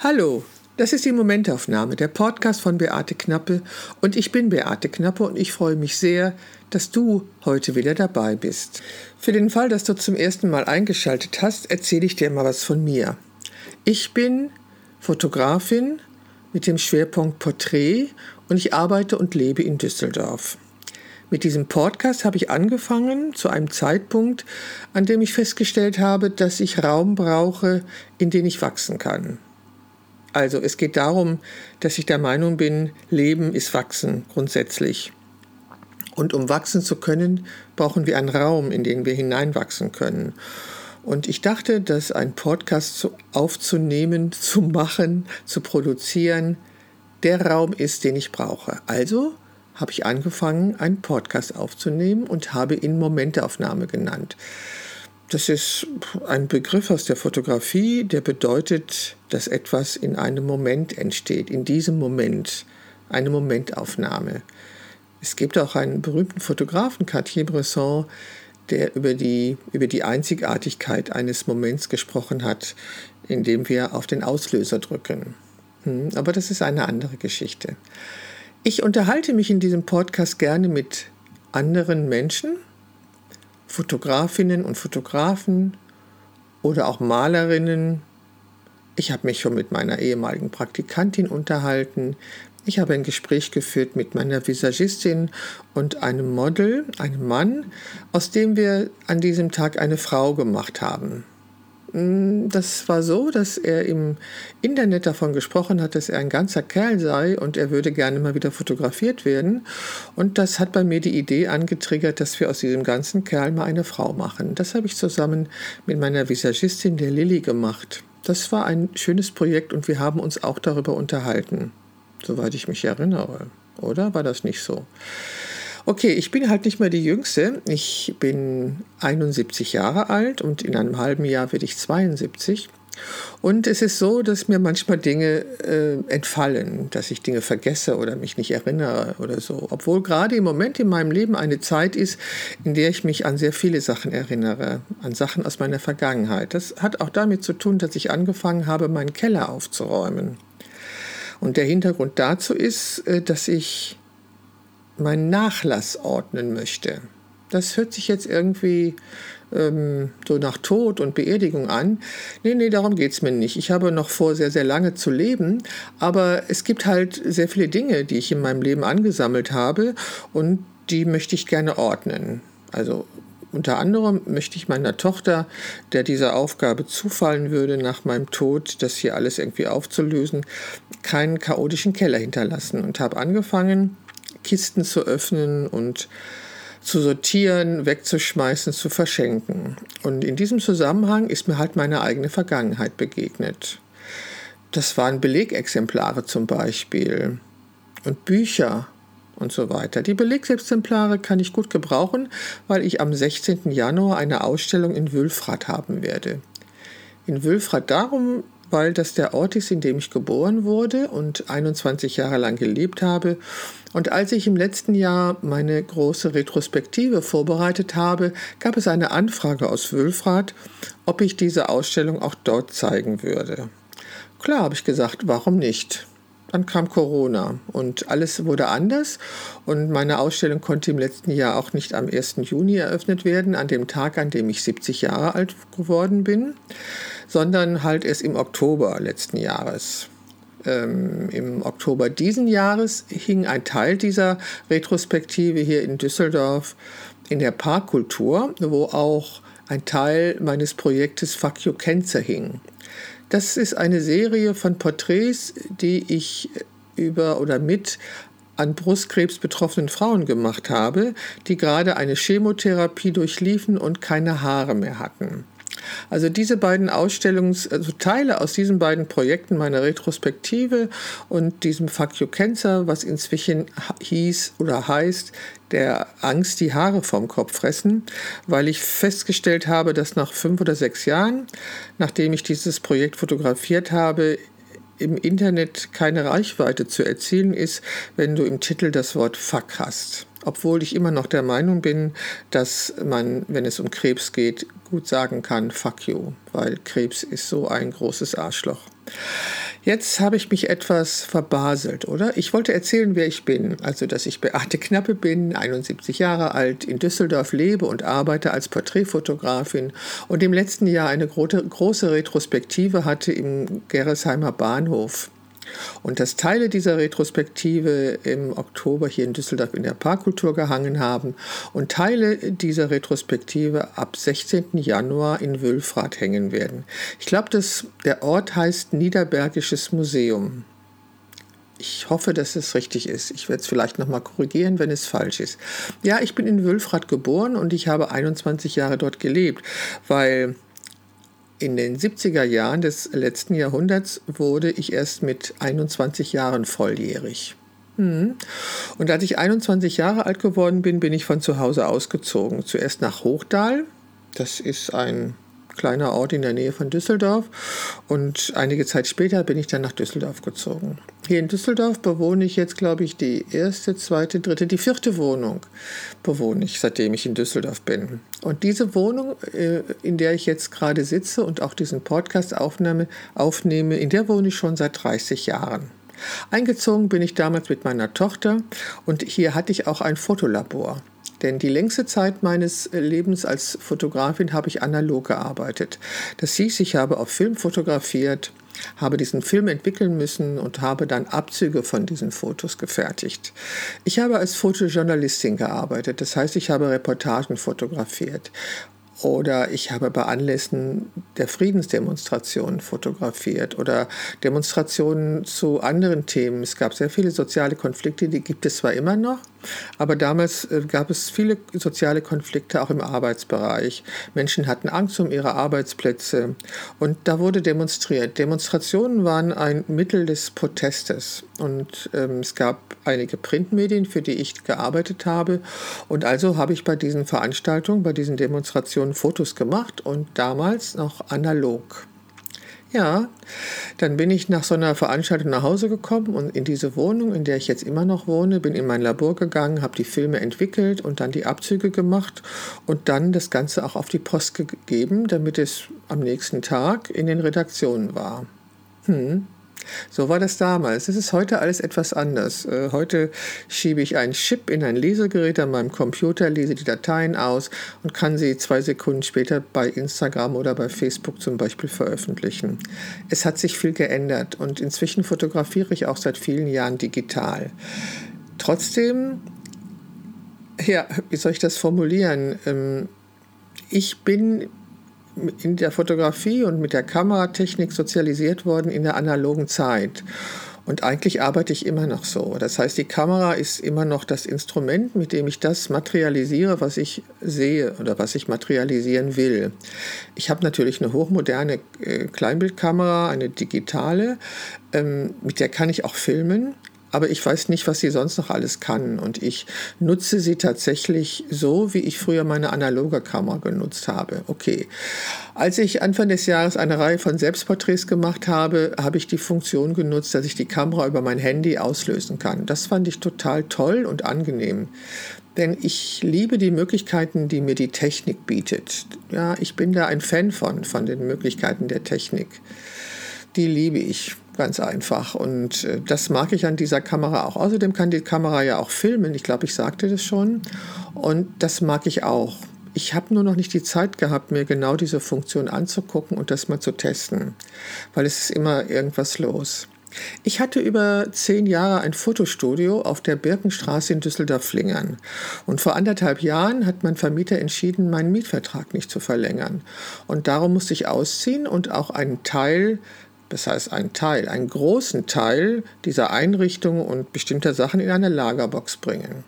Hallo, das ist die Momentaufnahme, der Podcast von Beate Knappe und ich bin Beate Knappe und ich freue mich sehr, dass du heute wieder dabei bist. Für den Fall, dass du zum ersten Mal eingeschaltet hast, erzähle ich dir mal was von mir. Ich bin Fotografin mit dem Schwerpunkt Porträt und ich arbeite und lebe in Düsseldorf. Mit diesem Podcast habe ich angefangen zu einem Zeitpunkt, an dem ich festgestellt habe, dass ich Raum brauche, in den ich wachsen kann. Also es geht darum, dass ich der Meinung bin, Leben ist Wachsen grundsätzlich. Und um wachsen zu können, brauchen wir einen Raum, in den wir hineinwachsen können. Und ich dachte, dass ein Podcast aufzunehmen, zu machen, zu produzieren, der Raum ist, den ich brauche. Also habe ich angefangen, einen Podcast aufzunehmen und habe ihn Momentaufnahme genannt. Das ist ein Begriff aus der Fotografie, der bedeutet, dass etwas in einem Moment entsteht, in diesem Moment, eine Momentaufnahme. Es gibt auch einen berühmten Fotografen, Cartier-Bresson, der über die, über die Einzigartigkeit eines Moments gesprochen hat, indem wir auf den Auslöser drücken. Hm, aber das ist eine andere Geschichte. Ich unterhalte mich in diesem Podcast gerne mit anderen Menschen, Fotografinnen und Fotografen oder auch Malerinnen. Ich habe mich schon mit meiner ehemaligen Praktikantin unterhalten. Ich habe ein Gespräch geführt mit meiner Visagistin und einem Model, einem Mann, aus dem wir an diesem Tag eine Frau gemacht haben. Mm, das war so, dass er im Internet davon gesprochen hat, dass er ein ganzer Kerl sei und er würde gerne mal wieder fotografiert werden. Und das hat bei mir die Idee angetriggert, dass wir aus diesem ganzen Kerl mal eine Frau machen. Das habe ich zusammen mit meiner Visagistin, der Lilly, gemacht. Das war ein schönes Projekt und wir haben uns auch darüber unterhalten, soweit ich mich erinnere. Oder war das nicht so? Okay, ich bin halt nicht mehr die Jüngste. Ich bin 71 Jahre alt und in einem halben Jahr werde ich 72. Und es ist so, dass mir manchmal Dinge äh, entfallen, dass ich Dinge vergesse oder mich nicht erinnere oder so. Obwohl gerade im Moment in meinem Leben eine Zeit ist, in der ich mich an sehr viele Sachen erinnere, an Sachen aus meiner Vergangenheit. Das hat auch damit zu tun, dass ich angefangen habe, meinen Keller aufzuräumen. Und der Hintergrund dazu ist, äh, dass ich meinen Nachlass ordnen möchte. Das hört sich jetzt irgendwie ähm, so nach Tod und Beerdigung an. Nee, nee, darum geht es mir nicht. Ich habe noch vor, sehr, sehr lange zu leben, aber es gibt halt sehr viele Dinge, die ich in meinem Leben angesammelt habe und die möchte ich gerne ordnen. Also unter anderem möchte ich meiner Tochter, der diese Aufgabe zufallen würde, nach meinem Tod, das hier alles irgendwie aufzulösen, keinen chaotischen Keller hinterlassen und habe angefangen, Kisten zu öffnen und zu sortieren, wegzuschmeißen, zu verschenken. Und in diesem Zusammenhang ist mir halt meine eigene Vergangenheit begegnet. Das waren Belegexemplare zum Beispiel und Bücher und so weiter. Die Belegexemplare kann ich gut gebrauchen, weil ich am 16. Januar eine Ausstellung in Wülfrath haben werde. In Wülfrath darum, weil das der Ort ist, in dem ich geboren wurde und 21 Jahre lang gelebt habe. Und als ich im letzten Jahr meine große Retrospektive vorbereitet habe, gab es eine Anfrage aus Wülfrath, ob ich diese Ausstellung auch dort zeigen würde. Klar, habe ich gesagt, warum nicht? Dann kam Corona und alles wurde anders und meine Ausstellung konnte im letzten Jahr auch nicht am 1. Juni eröffnet werden, an dem Tag, an dem ich 70 Jahre alt geworden bin, sondern halt erst im Oktober letzten Jahres. Ähm, Im Oktober diesen Jahres hing ein Teil dieser Retrospektive hier in Düsseldorf in der Parkkultur, wo auch ein Teil meines Projektes Fuck You Cancer hing. Das ist eine Serie von Porträts, die ich über oder mit an Brustkrebs betroffenen Frauen gemacht habe, die gerade eine Chemotherapie durchliefen und keine Haare mehr hatten. Also diese beiden Ausstellungs, also Teile aus diesen beiden Projekten meiner Retrospektive und diesem Fuck You Cancer, was inzwischen hieß oder heißt, der Angst die Haare vom Kopf fressen, weil ich festgestellt habe, dass nach fünf oder sechs Jahren, nachdem ich dieses Projekt fotografiert habe, im Internet keine Reichweite zu erzielen ist, wenn du im Titel das Wort Fuck hast obwohl ich immer noch der Meinung bin, dass man, wenn es um Krebs geht, gut sagen kann, fuck you, weil Krebs ist so ein großes Arschloch. Jetzt habe ich mich etwas verbaselt, oder? Ich wollte erzählen, wer ich bin. Also, dass ich Beate Knappe bin, 71 Jahre alt, in Düsseldorf lebe und arbeite als Porträtfotografin und im letzten Jahr eine große Retrospektive hatte im Gerresheimer Bahnhof. Und dass Teile dieser Retrospektive im Oktober hier in Düsseldorf in der Parkkultur gehangen haben und Teile dieser Retrospektive ab 16. Januar in Wülfrath hängen werden. Ich glaube, der Ort heißt Niederbergisches Museum. Ich hoffe, dass es richtig ist. Ich werde es vielleicht nochmal korrigieren, wenn es falsch ist. Ja, ich bin in Wülfrath geboren und ich habe 21 Jahre dort gelebt, weil in den 70er Jahren des letzten Jahrhunderts wurde ich erst mit 21 Jahren volljährig. Hm. Und als ich 21 Jahre alt geworden bin, bin ich von zu Hause ausgezogen. Zuerst nach Hochdahl. Das ist ein kleiner Ort in der Nähe von Düsseldorf. Und einige Zeit später bin ich dann nach Düsseldorf gezogen. Hier in Düsseldorf bewohne ich jetzt, glaube ich, die erste, zweite, dritte, die vierte Wohnung bewohne ich, seitdem ich in Düsseldorf bin. Und diese Wohnung, äh, in der ich jetzt gerade sitze und auch diesen Podcast aufnehme, aufnehme in der wohne ich schon seit 30 Jahren. Eingezogen bin ich damals mit meiner Tochter und hier hatte ich auch ein Fotolabor. Denn die längste Zeit meines Lebens als Fotografin habe ich analog gearbeitet. Das hieß, ich habe auf Film fotografiert, habe diesen Film entwickeln müssen und habe dann Abzüge von diesen Fotos gefertigt. Ich habe als Fotojournalistin gearbeitet, das heißt, ich habe Reportagen fotografiert oder ich habe bei Anlässen der Friedensdemonstrationen fotografiert oder Demonstrationen zu anderen Themen. Es gab sehr viele soziale Konflikte, die gibt es zwar immer noch, aber damals äh, gab es viele soziale Konflikte auch im Arbeitsbereich. Menschen hatten Angst um ihre Arbeitsplätze und da wurde demonstriert. Demonstrationen waren ein Mittel des Protestes und ähm, es gab einige Printmedien, für die ich gearbeitet habe und also habe ich bei diesen Veranstaltungen, bei diesen Demonstrationen Fotos gemacht und damals noch analog. Ja, dann bin ich nach so einer Veranstaltung nach Hause gekommen und in diese Wohnung, in der ich jetzt immer noch wohne, bin in mein Labor gegangen, habe die Filme entwickelt und dann die Abzüge gemacht und dann das Ganze auch auf die Post gegeben, damit es am nächsten Tag in den Redaktionen war. Hm. So war das damals. Es ist heute alles etwas anders. Äh, heute schiebe ich einen Chip in ein Lesegerät an meinem Computer, lese die Dateien aus und kann sie zwei Sekunden später bei Instagram oder bei Facebook zum Beispiel veröffentlichen. Es hat sich viel geändert und inzwischen fotografiere ich auch seit vielen Jahren digital. Trotzdem, ja, wie soll ich das formulieren? Ähm, ich bin in der Fotografie und mit der Kameratechnik sozialisiert worden in der analogen Zeit. Und eigentlich arbeite ich immer noch so. Das heißt, die Kamera ist immer noch das Instrument, mit dem ich das materialisiere, was ich sehe oder was ich materialisieren will. Ich habe natürlich eine hochmoderne äh, Kleinbildkamera, eine digitale, ähm, mit der kann ich auch filmen aber ich weiß nicht, was sie sonst noch alles kann. Und ich nutze sie tatsächlich so, wie ich früher meine analoge Kamera genutzt habe. Okay. Als ich Anfang des Jahres eine Reihe von Selbstporträts gemacht habe, habe ich die Funktion genutzt, dass ich die Kamera über mein Handy auslösen kann. Das fand ich total toll und angenehm. Denn ich liebe die Möglichkeiten, die mir die Technik bietet. Ja, ich bin da ein Fan von, von den Möglichkeiten der Technik. Die liebe ich. Ganz einfach. Und äh, das mag ich an dieser Kamera auch. Außerdem kann die Kamera ja auch filmen. Ich glaube, ich sagte das schon. Und das mag ich auch. Ich habe nur noch nicht die Zeit gehabt, mir genau diese Funktion anzugucken und das mal zu testen, weil es ist immer irgendwas los. Ich hatte über zehn Jahre ein Fotostudio auf der Birkenstraße in Düsseldorf-Flingern. Und vor anderthalb Jahren hat mein Vermieter entschieden, meinen Mietvertrag nicht zu verlängern. Und darum musste ich ausziehen und auch einen Teil das heißt einen Teil, einen großen Teil dieser Einrichtungen und bestimmter Sachen in eine Lagerbox bringen.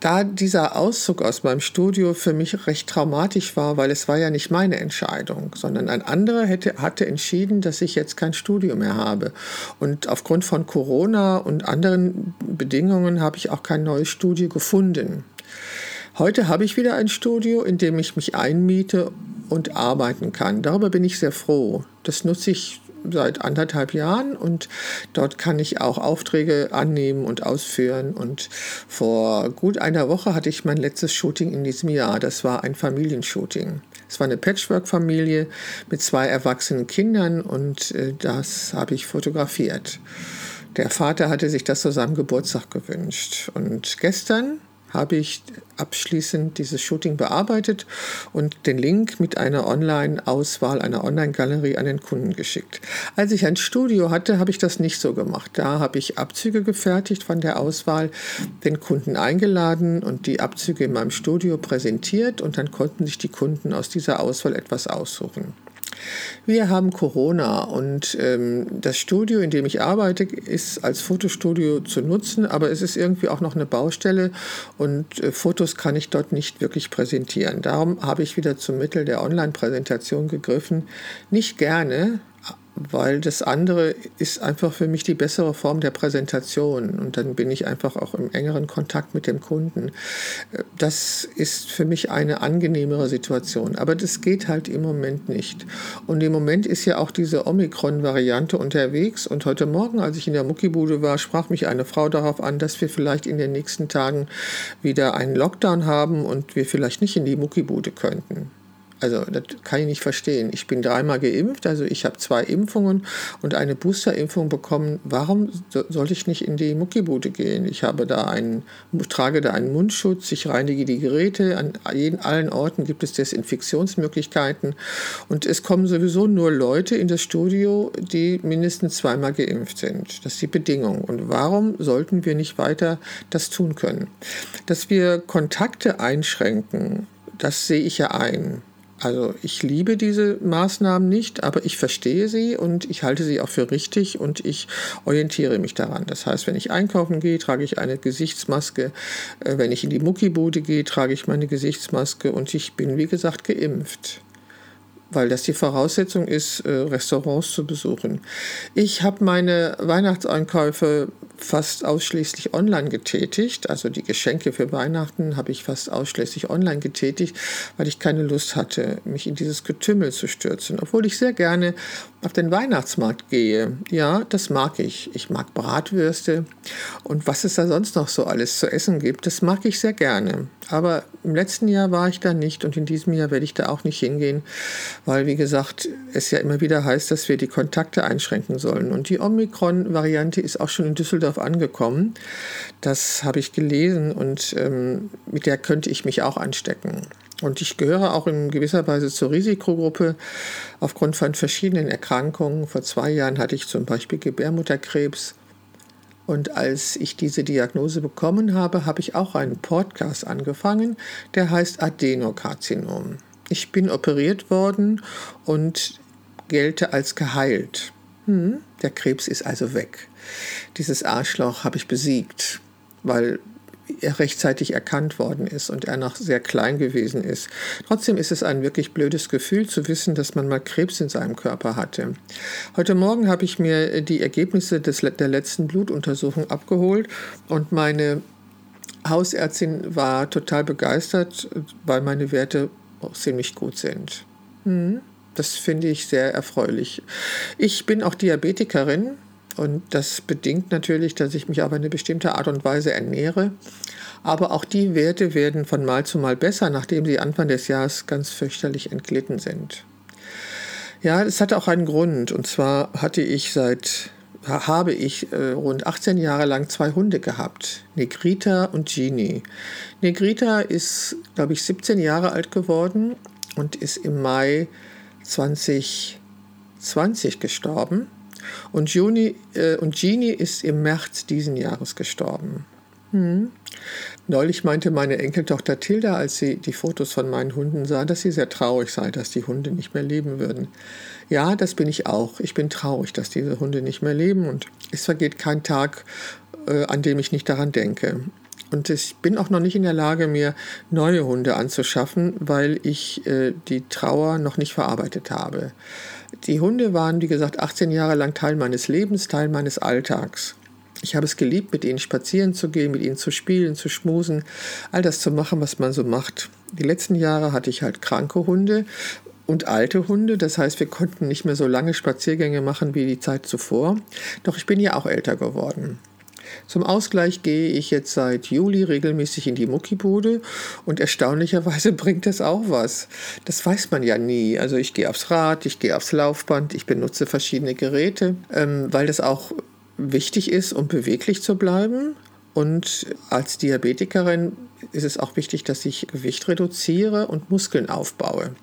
Da dieser Auszug aus meinem Studio für mich recht traumatisch war, weil es war ja nicht meine Entscheidung, sondern ein anderer hätte, hatte entschieden, dass ich jetzt kein Studio mehr habe. Und aufgrund von Corona und anderen Bedingungen habe ich auch kein neues Studio gefunden. Heute habe ich wieder ein Studio, in dem ich mich einmiete und arbeiten kann. Darüber bin ich sehr froh. Das nutze ich seit anderthalb Jahren und dort kann ich auch Aufträge annehmen und ausführen. Und vor gut einer Woche hatte ich mein letztes Shooting in diesem Jahr. Das war ein Familienshooting. Es war eine Patchwork-Familie mit zwei erwachsenen Kindern und äh, das habe ich fotografiert. Der Vater hatte sich das zu seinem Geburtstag gewünscht. Und gestern habe ich abschließend dieses Shooting bearbeitet und den Link mit einer Online-Auswahl, einer Online-Galerie an den Kunden geschickt. Als ich ein Studio hatte, habe ich das nicht so gemacht. Da habe ich Abzüge gefertigt von der Auswahl, den Kunden eingeladen und die Abzüge in meinem Studio präsentiert und dann konnten sich die Kunden aus dieser Auswahl etwas aussuchen. Wir haben Corona und ähm, das Studio, in dem ich arbeite, ist als Fotostudio zu nutzen, aber es ist irgendwie auch noch eine Baustelle und äh, Fotos kann ich dort nicht wirklich präsentieren. Darum habe ich wieder zum Mittel der Online-Präsentation gegriffen. Nicht gerne, weil das andere ist einfach für mich die bessere Form der Präsentation und dann bin ich einfach auch im engeren Kontakt mit dem Kunden. Das ist für mich eine angenehmere Situation, aber das geht halt im Moment nicht. Und im Moment ist ja auch diese Omikron-Variante unterwegs und heute Morgen, als ich in der Muckibude war, sprach mich eine Frau darauf an, dass wir vielleicht in den nächsten Tagen wieder einen Lockdown haben und wir vielleicht nicht in die Muckibude könnten. Also das kann ich nicht verstehen. Ich bin dreimal geimpft, also ich habe zwei Impfungen und eine Boosterimpfung bekommen. Warum sollte ich nicht in die Muckibude gehen? Ich habe da einen, trage da einen Mundschutz, ich reinige die Geräte. An jeden, allen Orten gibt es Desinfektionsmöglichkeiten und es kommen sowieso nur Leute in das Studio, die mindestens zweimal geimpft sind. Das ist die Bedingung. Und warum sollten wir nicht weiter das tun können? Dass wir Kontakte einschränken, das sehe ich ja ein. Also ich liebe diese Maßnahmen nicht, aber ich verstehe sie und ich halte sie auch für richtig und ich orientiere mich daran. Das heißt, wenn ich einkaufen gehe, trage ich eine Gesichtsmaske. Äh, wenn ich in die Muckibude gehe, trage ich meine Gesichtsmaske und ich bin, wie gesagt, geimpft weil das die Voraussetzung ist, äh, Restaurants zu besuchen. Ich habe meine Weihnachtseinkäufe fast ausschließlich online getätigt. Also die Geschenke für Weihnachten habe ich fast ausschließlich online getätigt, weil ich keine Lust hatte, mich in dieses Getümmel zu stürzen. Obwohl ich sehr gerne auf den Weihnachtsmarkt gehe. Ja, das mag ich. Ich mag Bratwürste und was es da sonst noch so alles zu essen gibt, das mag ich sehr gerne. Aber im letzten Jahr war ich da nicht und in diesem Jahr werde ich da auch nicht hingehen, weil, wie gesagt, es ja immer wieder heißt, dass wir die Kontakte einschränken sollen. Und die Omikron-Variante ist auch schon in Düsseldorf angekommen. Das habe ich gelesen und ähm, mit der könnte ich mich auch anstecken. Und ich gehöre auch in gewisser Weise zur Risikogruppe aufgrund von verschiedenen Erkrankungen. Vor zwei Jahren hatte ich zum Beispiel Gebärmutterkrebs. Und als ich diese Diagnose bekommen habe, habe ich auch einen Podcast angefangen, der heißt Adenokarzinom. Ich bin operiert worden und gelte als geheilt. Hm, der Krebs ist also weg. Dieses Arschloch habe ich besiegt, weil er rechtzeitig erkannt worden ist und er noch sehr klein gewesen ist. Trotzdem ist es ein wirklich blödes Gefühl zu wissen, dass man mal Krebs in seinem Körper hatte. Heute Morgen habe ich mir die Ergebnisse des, der letzten Blutuntersuchung abgeholt und meine Hausärztin war total begeistert, weil meine Werte auch ziemlich gut sind. Hm, das finde ich sehr erfreulich. Ich bin auch Diabetikerin und das bedingt natürlich, dass ich mich auf eine bestimmte Art und Weise ernähre. Aber auch die Werte werden von Mal zu Mal besser, nachdem sie Anfang des Jahres ganz fürchterlich entglitten sind. Ja, es hatte auch einen Grund. Und zwar hatte ich seit habe ich äh, rund 18 Jahre lang zwei Hunde gehabt, Negrita und Genie. Negrita ist, glaube ich, 17 Jahre alt geworden und ist im Mai 2020 gestorben. Und, Juni, äh, und Genie ist im März diesen Jahres gestorben. Hm. Neulich meinte meine Enkeltochter Tilda, als sie die Fotos von meinen Hunden sah, dass sie sehr traurig sei, dass die Hunde nicht mehr leben würden. Ja, das bin ich auch. Ich bin traurig, dass diese Hunde nicht mehr leben und es vergeht kein Tag, äh, an dem ich nicht daran denke. Und ich bin auch noch nicht in der Lage, mir neue Hunde anzuschaffen, weil ich äh, die Trauer noch nicht verarbeitet habe. Die Hunde waren, wie gesagt, 18 Jahre lang Teil meines Lebens, Teil meines Alltags. Ich habe es geliebt, mit ihnen spazieren zu gehen, mit ihnen zu spielen, zu schmusen, all das zu machen, was man so macht. Die letzten Jahre hatte ich halt kranke Hunde und alte Hunde. Das heißt, wir konnten nicht mehr so lange Spaziergänge machen wie die Zeit zuvor. Doch ich bin ja auch älter geworden. Zum Ausgleich gehe ich jetzt seit Juli regelmäßig in die Muckibude und erstaunlicherweise bringt das auch was. Das weiß man ja nie. Also ich gehe aufs Rad, ich gehe aufs Laufband, ich benutze verschiedene Geräte, ähm, weil das auch wichtig ist, um beweglich zu bleiben. Und als Diabetikerin ist es auch wichtig, dass ich Gewicht reduziere und Muskeln aufbaue.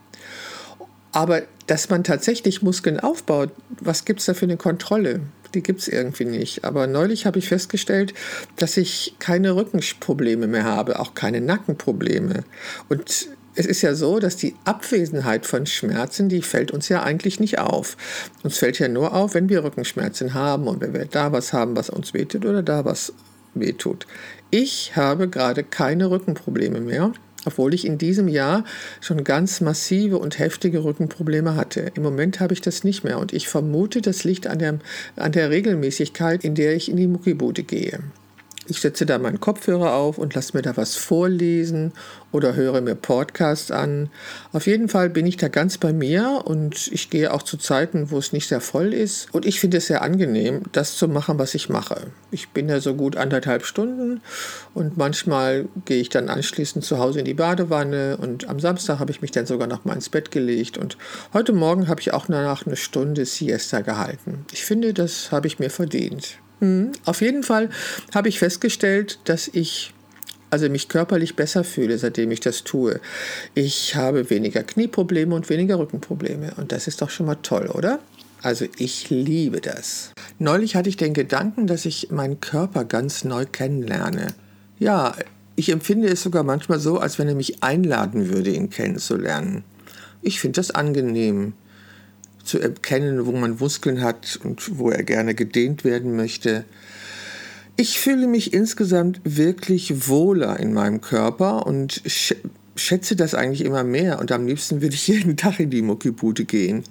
Aber dass man tatsächlich Muskeln aufbaut, was gibt es da für eine Kontrolle? Die gibt es irgendwie nicht. Aber neulich habe ich festgestellt, dass ich keine Rückenprobleme mehr habe, auch keine Nackenprobleme. Und es ist ja so, dass die Abwesenheit von Schmerzen, die fällt uns ja eigentlich nicht auf. Uns fällt ja nur auf, wenn wir Rückenschmerzen haben und wenn wir da was haben, was uns wehtut oder da was wehtut. Ich habe gerade keine Rückenprobleme mehr obwohl ich in diesem Jahr schon ganz massive und heftige Rückenprobleme hatte. Im Moment habe ich das nicht mehr und ich vermute, das liegt an der, an der Regelmäßigkeit, in der ich in die Muckibude gehe. Ich setze da meinen Kopfhörer auf und lasse mir da was vorlesen oder höre mir Podcasts an. Auf jeden Fall bin ich da ganz bei mir und ich gehe auch zu Zeiten, wo es nicht sehr voll ist. Und ich finde es sehr angenehm, das zu machen, was ich mache. Ich bin ja so gut anderthalb Stunden und manchmal gehe ich dann anschließend zu Hause in die Badewanne und am Samstag habe ich mich dann sogar noch mal ins Bett gelegt und heute Morgen habe ich auch danach eine Stunde Siesta gehalten. Ich finde, das habe ich mir verdient. Mhm. Auf jeden Fall habe ich festgestellt, dass ich also mich körperlich besser fühle, seitdem ich das tue. Ich habe weniger Knieprobleme und weniger Rückenprobleme. Und das ist doch schon mal toll, oder? Also ich liebe das. Neulich hatte ich den Gedanken, dass ich meinen Körper ganz neu kennenlerne. Ja, ich empfinde es sogar manchmal so, als wenn er mich einladen würde, ihn kennenzulernen. Ich finde das angenehm zu erkennen, wo man Muskeln hat und wo er gerne gedehnt werden möchte. Ich fühle mich insgesamt wirklich wohler in meinem Körper und schätze das eigentlich immer mehr und am liebsten würde ich jeden Tag in die Muckibude gehen.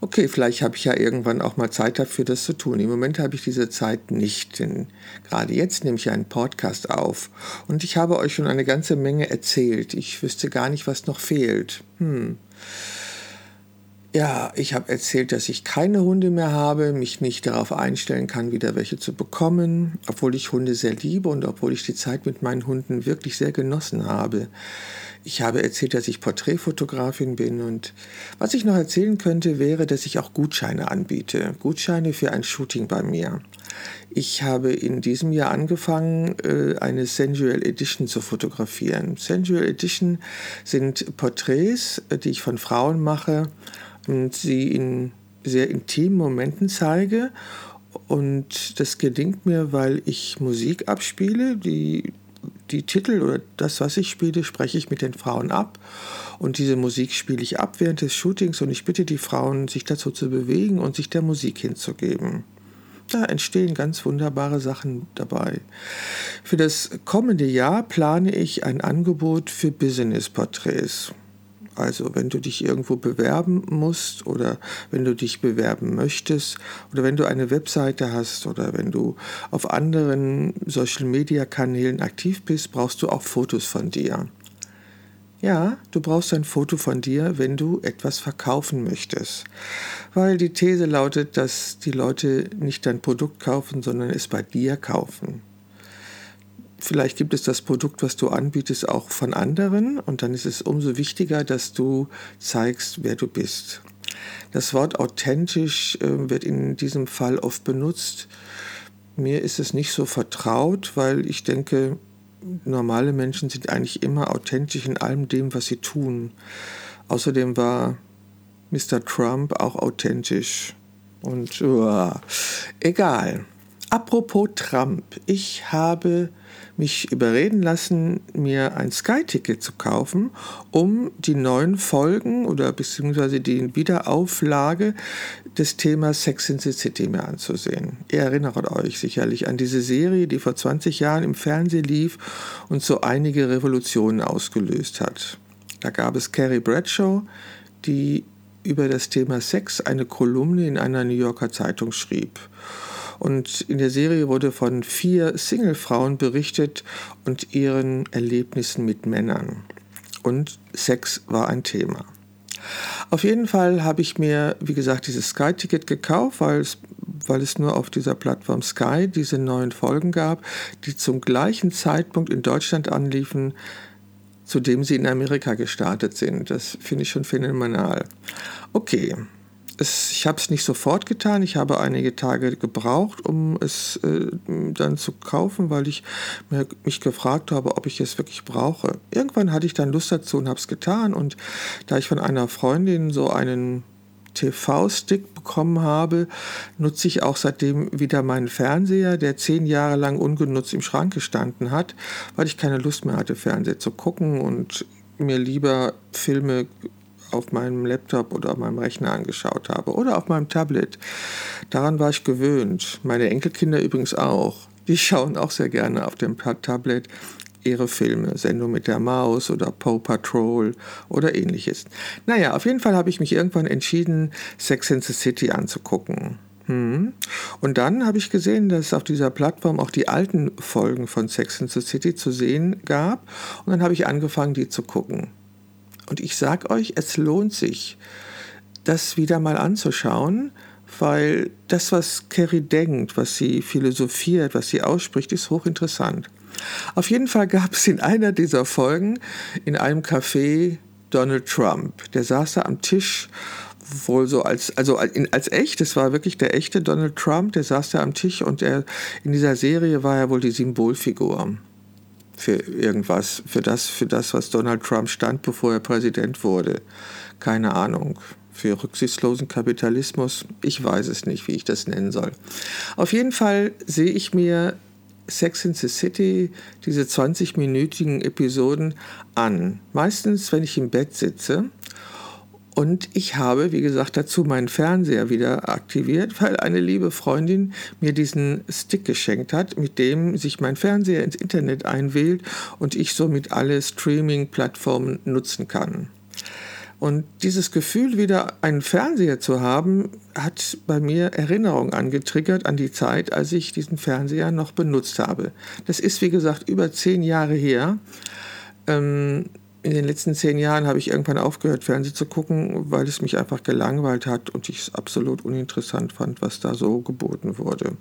Okay, vielleicht habe ich ja irgendwann auch mal Zeit dafür, das zu tun. Im Moment habe ich diese Zeit nicht, denn gerade jetzt nehme ich einen Podcast auf und ich habe euch schon eine ganze Menge erzählt. Ich wüsste gar nicht, was noch fehlt. Hm. Ja, ich habe erzählt, dass ich keine Hunde mehr habe, mich nicht darauf einstellen kann, wieder welche zu bekommen, obwohl ich Hunde sehr liebe und obwohl ich die Zeit mit meinen Hunden wirklich sehr genossen habe. Ich habe erzählt, dass ich Porträtfotografin bin und was ich noch erzählen könnte, wäre, dass ich auch Gutscheine anbiete. Gutscheine für ein Shooting bei mir. Ich habe in diesem Jahr angefangen, äh, eine Sensual Edition zu fotografieren. Sensual Edition sind Porträts, äh, die ich von Frauen mache und sie in sehr intimen Momenten zeige. Und das gelingt mir, weil ich Musik abspiele. Die, die Titel oder das, was ich spiele, spreche ich mit den Frauen ab. Und diese Musik spiele ich ab während des Shootings und ich bitte die Frauen, sich dazu zu bewegen und sich der Musik hinzugeben. Da entstehen ganz wunderbare Sachen dabei. Für das kommende Jahr plane ich ein Angebot für Business-Porträts. Also wenn du dich irgendwo bewerben musst oder wenn du dich bewerben möchtest oder wenn du eine Webseite hast oder wenn du auf anderen Social-Media-Kanälen aktiv bist, brauchst du auch Fotos von dir. Ja, du brauchst ein Foto von dir, wenn du etwas verkaufen möchtest. Weil die These lautet, dass die Leute nicht dein Produkt kaufen, sondern es bei dir kaufen. Vielleicht gibt es das Produkt, was du anbietest, auch von anderen und dann ist es umso wichtiger, dass du zeigst, wer du bist. Das Wort authentisch äh, wird in diesem Fall oft benutzt. Mir ist es nicht so vertraut, weil ich denke, normale Menschen sind eigentlich immer authentisch in allem dem, was sie tun. Außerdem war Mr. Trump auch authentisch. Und uh, egal. Apropos Trump, ich habe mich überreden lassen, mir ein Sky-Ticket zu kaufen, um die neuen Folgen oder beziehungsweise die Wiederauflage des Themas Sex in the City mir anzusehen. Ihr erinnert euch sicherlich an diese Serie, die vor 20 Jahren im Fernsehen lief und so einige Revolutionen ausgelöst hat. Da gab es Carrie Bradshaw, die über das Thema Sex eine Kolumne in einer New Yorker Zeitung schrieb. Und in der Serie wurde von vier Singlefrauen berichtet und ihren Erlebnissen mit Männern. Und Sex war ein Thema. Auf jeden Fall habe ich mir, wie gesagt, dieses Sky-Ticket gekauft, weil es weil es nur auf dieser Plattform Sky diese neuen Folgen gab, die zum gleichen Zeitpunkt in Deutschland anliefen, zu dem sie in Amerika gestartet sind. Das finde ich schon phänomenal. Okay, es, ich habe es nicht sofort getan. Ich habe einige Tage gebraucht, um es äh, dann zu kaufen, weil ich mir, mich gefragt habe, ob ich es wirklich brauche. Irgendwann hatte ich dann Lust dazu und habe es getan. Und da ich von einer Freundin so einen TV-Stick bekommen habe, nutze ich auch seitdem wieder meinen Fernseher, der zehn Jahre lang ungenutzt im Schrank gestanden hat, weil ich keine Lust mehr hatte, Fernseher zu gucken und mir lieber Filme auf meinem Laptop oder meinem Rechner angeschaut habe oder auf meinem Tablet. Daran war ich gewöhnt. Meine Enkelkinder übrigens auch. Die schauen auch sehr gerne auf dem Tablet ihre Filme, Sendung mit der Maus oder Paw Patrol oder ähnliches. Naja, auf jeden Fall habe ich mich irgendwann entschieden, Sex in the City anzugucken. Hm. Und dann habe ich gesehen, dass auf dieser Plattform auch die alten Folgen von Sex in the City zu sehen gab. Und dann habe ich angefangen, die zu gucken. Und ich sage euch, es lohnt sich, das wieder mal anzuschauen, weil das, was Carrie denkt, was sie philosophiert, was sie ausspricht, ist hochinteressant. Auf jeden Fall gab es in einer dieser Folgen in einem Café Donald Trump. Der saß da am Tisch wohl so als, also als echt, es war wirklich der echte Donald Trump, der saß da am Tisch und er, in dieser Serie war er wohl die Symbolfigur für irgendwas, für das, für das, was Donald Trump stand, bevor er Präsident wurde. Keine Ahnung. Für rücksichtslosen Kapitalismus, ich weiß es nicht, wie ich das nennen soll. Auf jeden Fall sehe ich mir Sex in the City, diese 20-minütigen Episoden an. Meistens, wenn ich im Bett sitze und ich habe, wie gesagt, dazu meinen Fernseher wieder aktiviert, weil eine liebe Freundin mir diesen Stick geschenkt hat, mit dem sich mein Fernseher ins Internet einwählt und ich somit alle Streaming-Plattformen nutzen kann. Und dieses Gefühl, wieder einen Fernseher zu haben, hat bei mir Erinnerungen angetriggert an die Zeit, als ich diesen Fernseher noch benutzt habe. Das ist, wie gesagt, über zehn Jahre her. Ähm, in den letzten zehn Jahren habe ich irgendwann aufgehört, Fernsehen zu gucken, weil es mich einfach gelangweilt hat und ich es absolut uninteressant fand, was da so geboten wurde.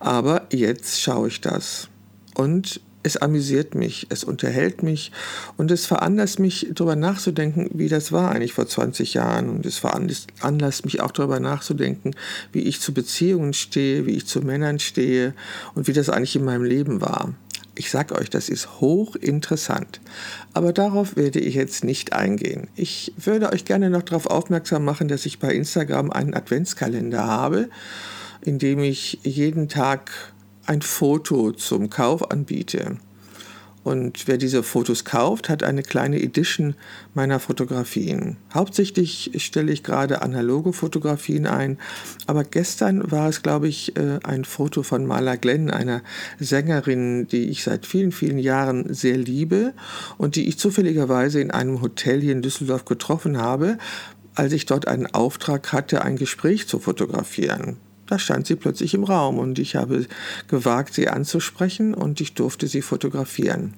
Aber jetzt schaue ich das und es amüsiert mich, es unterhält mich und es veranlasst mich, darüber nachzudenken, wie das war eigentlich vor 20 Jahren. Und es veranlasst mich auch darüber nachzudenken, wie ich zu Beziehungen stehe, wie ich zu Männern stehe und wie das eigentlich in meinem Leben war. Ich sage euch, das ist hochinteressant. Aber darauf werde ich jetzt nicht eingehen. Ich würde euch gerne noch darauf aufmerksam machen, dass ich bei Instagram einen Adventskalender habe, in dem ich jeden Tag ein Foto zum Kauf anbiete. Und wer diese Fotos kauft, hat eine kleine Edition meiner Fotografien. Hauptsächlich stelle ich gerade analoge Fotografien ein, aber gestern war es, glaube ich, äh, ein Foto von Marla Glenn, einer Sängerin, die ich seit vielen, vielen Jahren sehr liebe und die ich zufälligerweise in einem Hotel hier in Düsseldorf getroffen habe, als ich dort einen Auftrag hatte, ein Gespräch zu fotografieren da stand sie plötzlich im Raum und ich habe gewagt, sie anzusprechen und ich durfte sie fotografieren.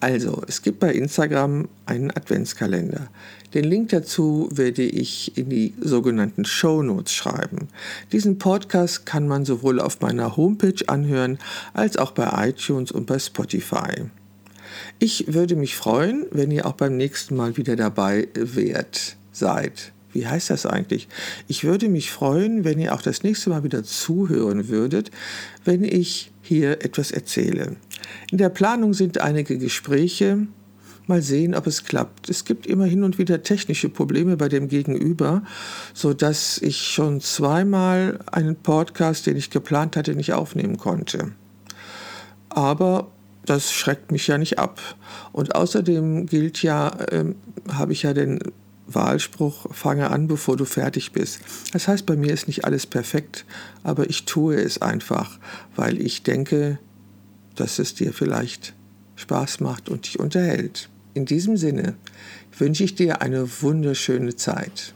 Also, es gibt bei Instagram einen Adventskalender. Den Link dazu werde ich in die sogenannten Show Notes schreiben. Diesen Podcast kann man sowohl auf meiner Homepage anhören als auch bei iTunes und bei Spotify. Ich würde mich freuen, wenn ihr auch beim nächsten Mal wieder dabei wärt, seid. Wie heißt das eigentlich? Ich würde mich freuen, wenn ihr auch das nächste Mal wieder zuhören würdet, wenn ich hier etwas erzähle. In der Planung sind einige Gespräche. Mal sehen, ob es klappt. Es gibt immer hin und wieder technische Probleme bei dem Gegenüber, so dass ich schon zweimal einen Podcast, den ich geplant hatte, nicht aufnehmen konnte. Aber das schreckt mich ja nicht ab. Und außerdem gilt ja, äh, habe ich ja den Wahlspruch, fange an, bevor du fertig bist. Das heißt, bei mir ist nicht alles perfekt, aber ich tue es einfach, weil ich denke, dass es dir vielleicht Spaß macht und dich unterhält. In diesem Sinne wünsche ich dir eine wunderschöne Zeit.